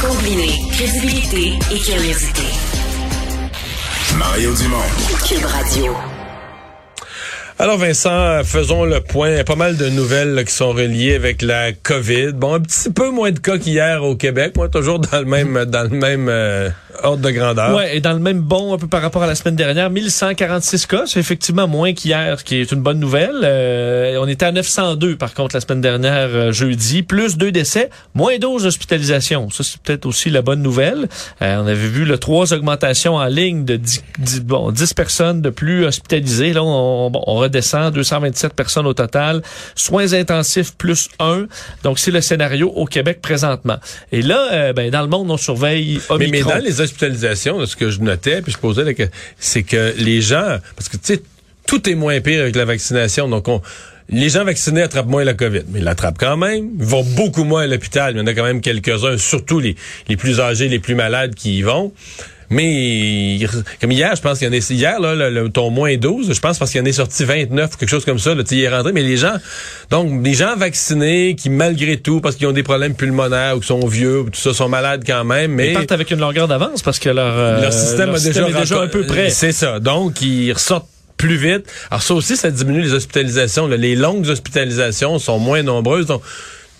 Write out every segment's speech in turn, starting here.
Combiner crédibilité et curiosité. Mario Dumont. Cube Radio. Alors Vincent, faisons le point. Pas mal de nouvelles là, qui sont reliées avec la COVID. Bon, un petit peu moins de cas qu'hier au Québec. Moi, toujours dans le même dans le même euh, ordre de grandeur. Ouais, et dans le même bon un peu par rapport à la semaine dernière, 1146 cas, c'est effectivement moins qu'hier, ce qui est une bonne nouvelle. Euh, on était à 902 par contre la semaine dernière euh, jeudi, plus deux décès, moins 12 hospitalisations. Ça c'est peut-être aussi la bonne nouvelle. Euh, on avait vu le trois augmentations en ligne de 10, 10, bon, 10 personnes de plus hospitalisées. Là, on, on, on redescend 227 personnes au total. Soins intensifs plus 1. Donc c'est le scénario au Québec présentement. Et là, euh, ben, dans le monde, on surveille Omicron. Mais, mais dans les ce que je notais, puis je posais, la c'est que les gens, parce que tu sais, tout est moins pire avec la vaccination, donc on, les gens vaccinés attrapent moins la COVID, mais ils l'attrapent quand même. Ils vont beaucoup moins à l'hôpital. Il y en a quand même quelques-uns, surtout les, les plus âgés, les plus malades qui y vont. Mais comme hier, je pense qu'il y en a hier là, le, le, ton moins 12, je pense parce qu'il y en est sorti 29 quelque chose comme ça, là, il est rentré mais les gens donc les gens vaccinés qui malgré tout parce qu'ils ont des problèmes pulmonaires ou qui sont vieux ou tout ça sont malades quand même mais ils partent avec une longueur d'avance parce que leur euh, leur système, leur a système déjà, est déjà un peu prêt. C'est ça. Donc ils ressortent plus vite. Alors ça aussi ça diminue les hospitalisations, là. les longues hospitalisations sont moins nombreuses donc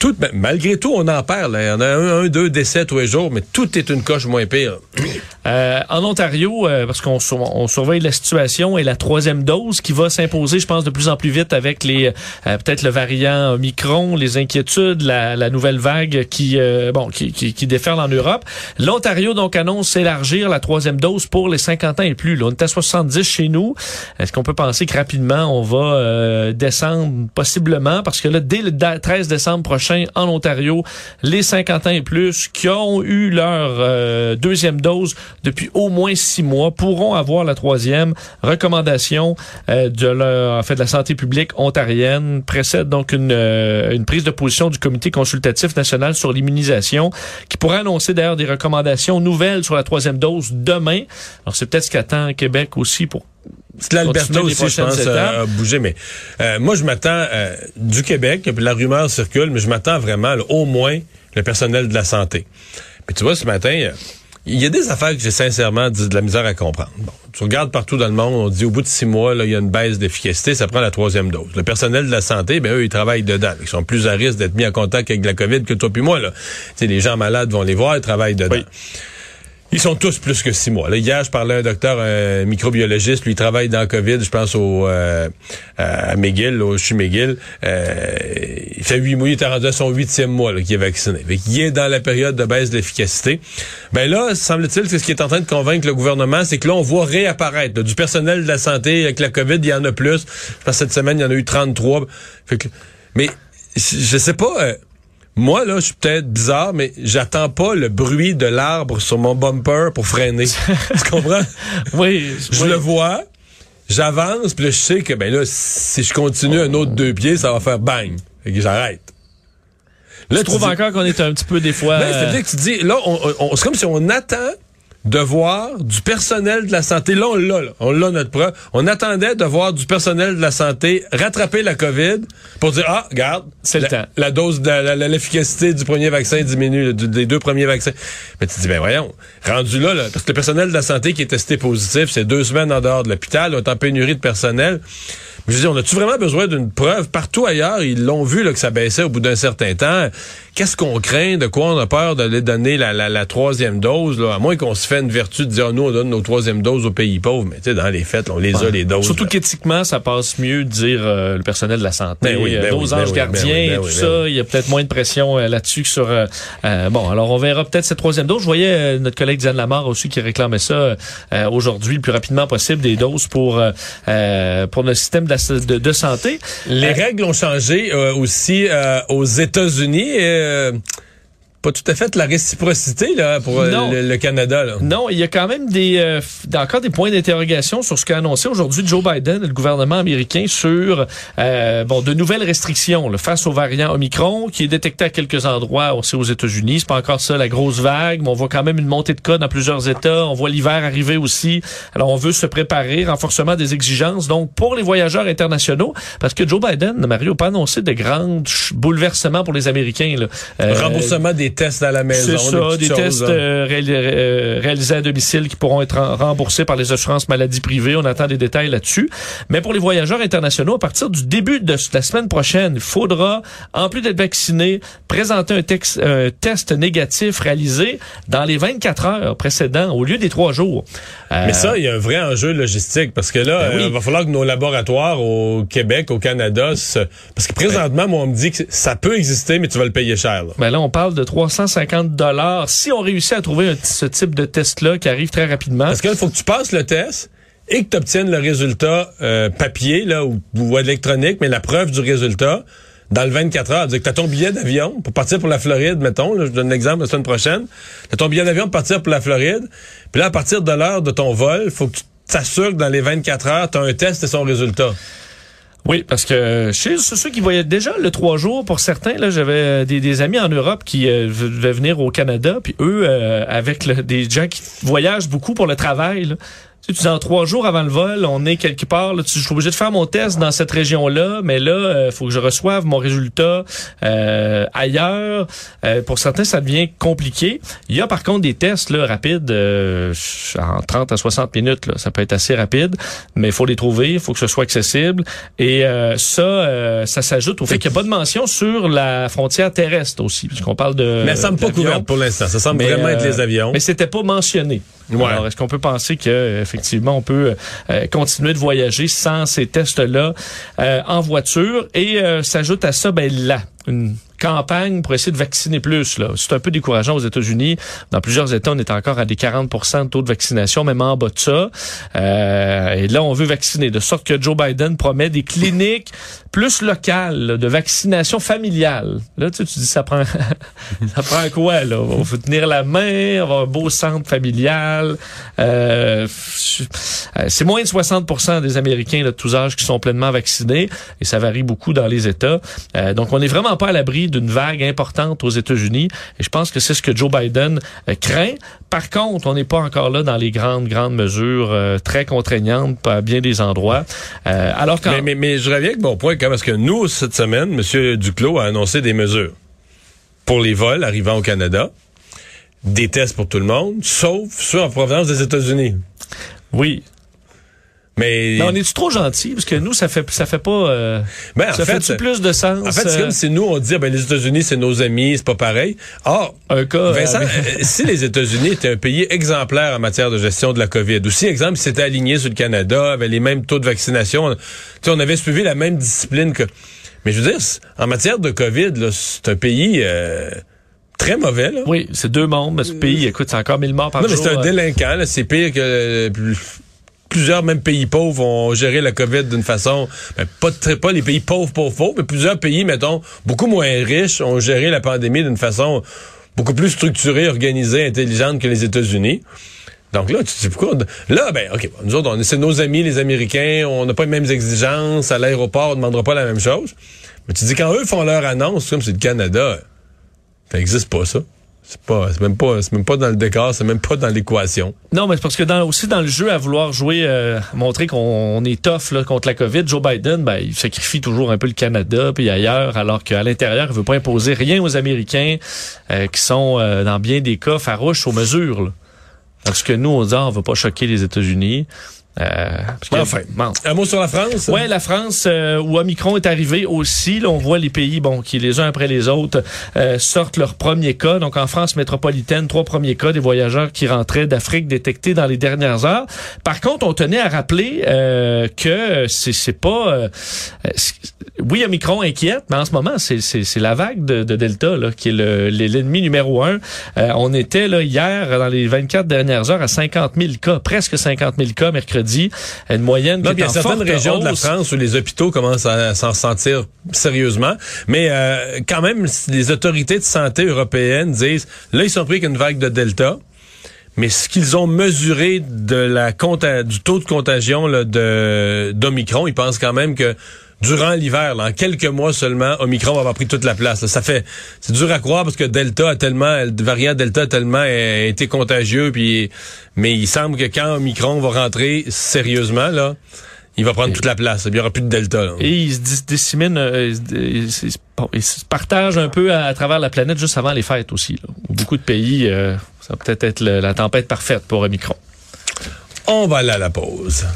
tout, ben, malgré tout, on en. Il y en a un, un, deux décès tous les jours, mais tout est une coche moins pire. Euh, en Ontario, euh, parce qu'on on surveille la situation et la troisième dose qui va s'imposer, je pense, de plus en plus vite avec les euh, peut-être le variant Omicron, les inquiétudes, la, la nouvelle vague qui euh, bon qui, qui, qui, déferle en Europe. L'Ontario donc annonce élargir la troisième dose pour les 50 ans et plus. Là, on est à 70 chez nous. Est-ce qu'on peut penser que rapidement on va euh, descendre? Possiblement parce que là dès le 13 décembre prochain en Ontario, les 50 ans et plus qui ont eu leur euh, deuxième dose depuis au moins six mois pourront avoir la troisième recommandation euh, de leur, en fait, de la santé publique ontarienne précède donc une, euh, une prise de position du comité consultatif national sur l'immunisation qui pourrait annoncer d'ailleurs des recommandations nouvelles sur la troisième dose demain. Alors c'est peut-être ce qu'attend Québec aussi pour L'Alberta aussi, je pense, a bougé. Mais euh, moi, je m'attends euh, du Québec, puis la rumeur circule, mais je m'attends vraiment là, au moins le personnel de la santé. Puis tu vois, ce matin, il y a des affaires que j'ai sincèrement de la misère à comprendre. Bon, tu regardes partout dans le monde, on dit au bout de six mois, il y a une baisse d'efficacité, ça prend la troisième dose. Le personnel de la santé, ben eux, ils travaillent dedans. Ils sont plus à risque d'être mis en contact avec la COVID que toi puis moi. Là. sais, les gens malades vont les voir, ils travaillent dedans. Oui. Ils sont tous plus que six mois. Là, hier, je parlais à un docteur un microbiologiste, lui il travaille dans le COVID, je pense au euh, à McGill, au. Euh, il fait huit mois, il est rendu à son huitième mois qu'il est vacciné. Fait il est dans la période de baisse d'efficacité. Ben là, semble-t-il que ce qui est en train de convaincre le gouvernement, c'est que là, on voit réapparaître là, du personnel de la santé avec la COVID, il y en a plus. Je pense que cette semaine, il y en a eu 33. Fait que, mais je sais pas. Euh, moi, là, je suis peut-être bizarre, mais j'attends pas le bruit de l'arbre sur mon bumper pour freiner. tu comprends? oui. Je oui. le vois, j'avance, puis là, je sais que, ben là, si je continue un autre deux pieds, ça va faire bang. Fait que j'arrête. Là, tu trouves dis... encore qu'on est un petit peu des fois... Ben, c'est-à-dire que tu dis, là, on, on, c'est comme si on attend de voir du personnel de la santé. Là, on l'a, là. On l'a notre preuve. On attendait de voir du personnel de la santé rattraper la COVID pour dire, ah, regarde, c'est le temps. La dose, de l'efficacité du premier vaccin diminue, des deux premiers vaccins. Mais tu te dis, ben voyons, rendu là, là, parce que le personnel de la santé qui est testé positif, c'est deux semaines en dehors de l'hôpital, on est en pénurie de personnel. Je veux dire, on a-tu vraiment besoin d'une preuve? Partout ailleurs, ils l'ont vu là, que ça baissait au bout d'un certain temps. Qu'est-ce qu'on craint? De quoi on a peur d'aller donner la, la, la, troisième dose? Là? À moins qu'on se fait une vertu de dire, oh, nous, on donne nos troisième doses aux pays pauvres. Mais tu sais, dans les fêtes, on les ouais. a, les doses. Surtout qu'éthiquement, ça passe mieux de dire euh, le personnel de la santé, ben oui, ben nos oui, anges ben gardiens oui, et tout ça. Il y a peut-être moins de pression euh, là-dessus que sur... Euh, bon, alors on verra peut-être cette troisième dose. Je voyais notre collègue Diane Lamar aussi qui réclamait ça aujourd'hui le plus rapidement possible, des doses pour, pour le système de, de, de santé. Les euh, règles ont changé euh, aussi euh, aux États-Unis. euh, pas tout à fait la réciprocité là, pour euh, le, Canada. Là. Non, il y a quand même des euh, encore des points d'interrogation sur ce qu'a annoncé aujourd'hui Joe Biden et le gouvernement américain sur euh, bon de nouvelles restrictions là, face au variant Omicron qui est détecté à quelques endroits aussi aux États-Unis. C'est pas encore ça la grosse vague, mais on voit quand même une montée de cas dans plusieurs États. On voit l'hiver arriver aussi. Alors on veut se préparer, renforcement des exigences donc pour les voyageurs internationaux parce que Joe Biden, Mario, pas annoncé de grands bouleversements pour les Américains. Là. Remboursement des tests à la maison. C'est ça, des, tests euh, euh, réalisés à domicile qui pourront être remboursés par les assurances maladies privées. On attend des détails là-dessus. Mais pour les voyageurs internationaux, à partir du début de la semaine prochaine, il faudra, en plus d'être vacciné, présenter un, texte, un test négatif réalisé dans les 24 heures précédentes au lieu des trois jours. Euh, Mais ça, il y a un vrai enjeu logistique parce que là, ben il va falloir que nos laboratoires au Québec, au Canada, parce que présentement, moi, on me dit que ça peut exister, mais tu vas le payer cher. Là, ben là on parle de 350 dollars si on réussit à trouver ce type de test-là qui arrive très rapidement. Parce qu'il faut que tu passes le test et que tu obtiennes le résultat euh, papier ou, électronique, mais la preuve du résultat dans le 24 heures. tu as ton billet d'avion pour partir pour la Floride, mettons, je donne l'exemple la semaine prochaine. Tu as ton billet d'avion pour partir pour la Floride. Puis là, à partir de l'heure de ton vol, faut que tu t'assures que dans les 24 heures, tu as un test et son résultat. Oui, parce que chez ceux qui voyaient déjà le trois jours, pour certains, là, j'avais euh, des, amis en Europe qui euh, devaient venir au Canada, puis eux, euh, avec des gens qui voyagent beaucoup pour le travail, tu sais, tu trois jours avant le vol, on est quelque part, là, tu, je suis obligé de faire mon test dans cette région-là, mais là, il euh, faut que je reçoive mon résultat euh, ailleurs. Euh, pour certains, ça devient compliqué. Il y a par contre des tests là, rapides en 30 à 60 minutes. Là, ça peut être assez rapide, mais il faut les trouver, il faut que ce soit accessible. Et ça, ça s'ajoute au fait qu'il n'y a pas de mention sur la frontière terrestre aussi, puisqu'on parle de... Mais ça semble pas couvert pour l'instant. Ça semble vraiment être les avions. Mais c'était pas mentionné. Alors, est-ce qu'on peut penser que effectivement on peut euh, continuer de voyager sans ces tests-là euh, en voiture? Et euh, s'ajoute à ça ben là campagne pour essayer de vacciner plus. Là. C'est un peu décourageant aux États-Unis. Dans plusieurs États, on est encore à des 40% de taux de vaccination, même en bas de ça. Euh, et là, on veut vacciner, de sorte que Joe Biden promet des cliniques plus locales de vaccination familiale. Là, tu, sais, tu dis, ça prend, ça prend quoi là? On va tenir la main, avoir un beau centre familial. Euh, c'est moins de 60 des Américains de tous âges qui sont pleinement vaccinés, et ça varie beaucoup dans les États. Euh, donc, on n'est vraiment pas à l'abri d'une vague importante aux États-Unis. Et je pense que c'est ce que Joe Biden euh, craint. Par contre, on n'est pas encore là dans les grandes, grandes mesures euh, très contraignantes à bien des endroits. Euh, alors quand... mais, mais, je reviens avec mon point, parce que nous, cette semaine, M. Duclos a annoncé des mesures pour les vols arrivant au Canada, des tests pour tout le monde, sauf ceux en provenance des États-Unis. Oui, mais, on est trop gentil parce que nous ça fait ça fait pas euh, ben, ça fait, plus de sens. En fait, c'est comme euh, si nous on dit ben les États-Unis c'est nos amis, c'est pas pareil. Or un cas Vincent, euh, si les États-Unis étaient un pays exemplaire en matière de gestion de la Covid, ou si exemple s'était aligné sur le Canada, avait les mêmes taux de vaccination, on avait suivi la même discipline que mais je veux dire en matière de Covid c'est un pays très mauvais. Là. Oui, c'est deux mondes. Mais ce pays, écoute, c'est encore mille morts par jour. Non, mais c'est un délinquant. C'est pire que plusieurs même pays pauvres ont géré la COVID d'une façon, ben, pas très, pas les pays pauvres pauvres pauvres, mais plusieurs pays, mettons, beaucoup moins riches ont géré la pandémie d'une façon beaucoup plus structurée, organisée, intelligente que les États-Unis. Donc là, tu te dis pourquoi? Là, ben, OK, nous autres, c'est nos amis, les Américains, on n'a pas les mêmes exigences. À l'aéroport, on ne demandera pas la même chose. Mais tu dis, quand eux font leur annonce, comme c'est le Canada, ça n'existe pas, ça. C'est pas, même pas, même pas dans le décor, c'est même pas dans l'équation. Non, mais c'est parce que dans, aussi dans le jeu, à vouloir jouer, euh, montrer qu'on est tough là, contre la COVID, Joe Biden, ben, il sacrifie toujours un peu le Canada puis ailleurs, alors qu'à l'intérieur, il veut pas imposer rien aux Américains euh, qui sont euh, dans bien des cas farouches aux mesures. Parce que nous, on dit, ah, on veut pas choquer les États-Unis. Euh, enfin, un mot sur la France? Ouais, la France euh, où Omicron est arrivé aussi. Là, on voit les pays, bon, qui les uns après les autres euh, sortent leur premier cas. Donc en France métropolitaine, trois premiers cas des voyageurs qui rentraient d'Afrique détectés dans les dernières heures. Par contre, on tenait à rappeler euh, que c'est c'est pas, euh, oui, Omicron inquiète, mais en ce moment c'est c'est la vague de, de, Delta là qui est l'ennemi numéro un. on était là hier dans les 24 dernières heures à 50 000 cas, presque 50 000 cas mercredi vendredi. Une moyenne qui est il y a certaines régions de la France où les hôpitaux commencent à s'en sentir sérieusement. Mais euh, quand même, les autorités de santé européennes disent, là, ils sont pris qu'une vague de Delta. Mais ce qu'ils ont mesuré de la du taux de contagion de d'Omicron, ils pensent quand même que durant l'hiver, en quelques mois seulement, Omicron va avoir pris toute la place. Ça fait, c'est dur à croire parce que Delta a tellement, le variant Delta a tellement été contagieux, puis, mais il semble que quand Omicron va rentrer sérieusement là, il va prendre toute la place. Il n'y aura plus de Delta. Et il se dissémine, euh, il, se partage un peu à, travers la planète juste avant les fêtes aussi. beaucoup de pays, euh, ça va peut-être être la tempête parfaite pour Omicron. On va aller à la pause.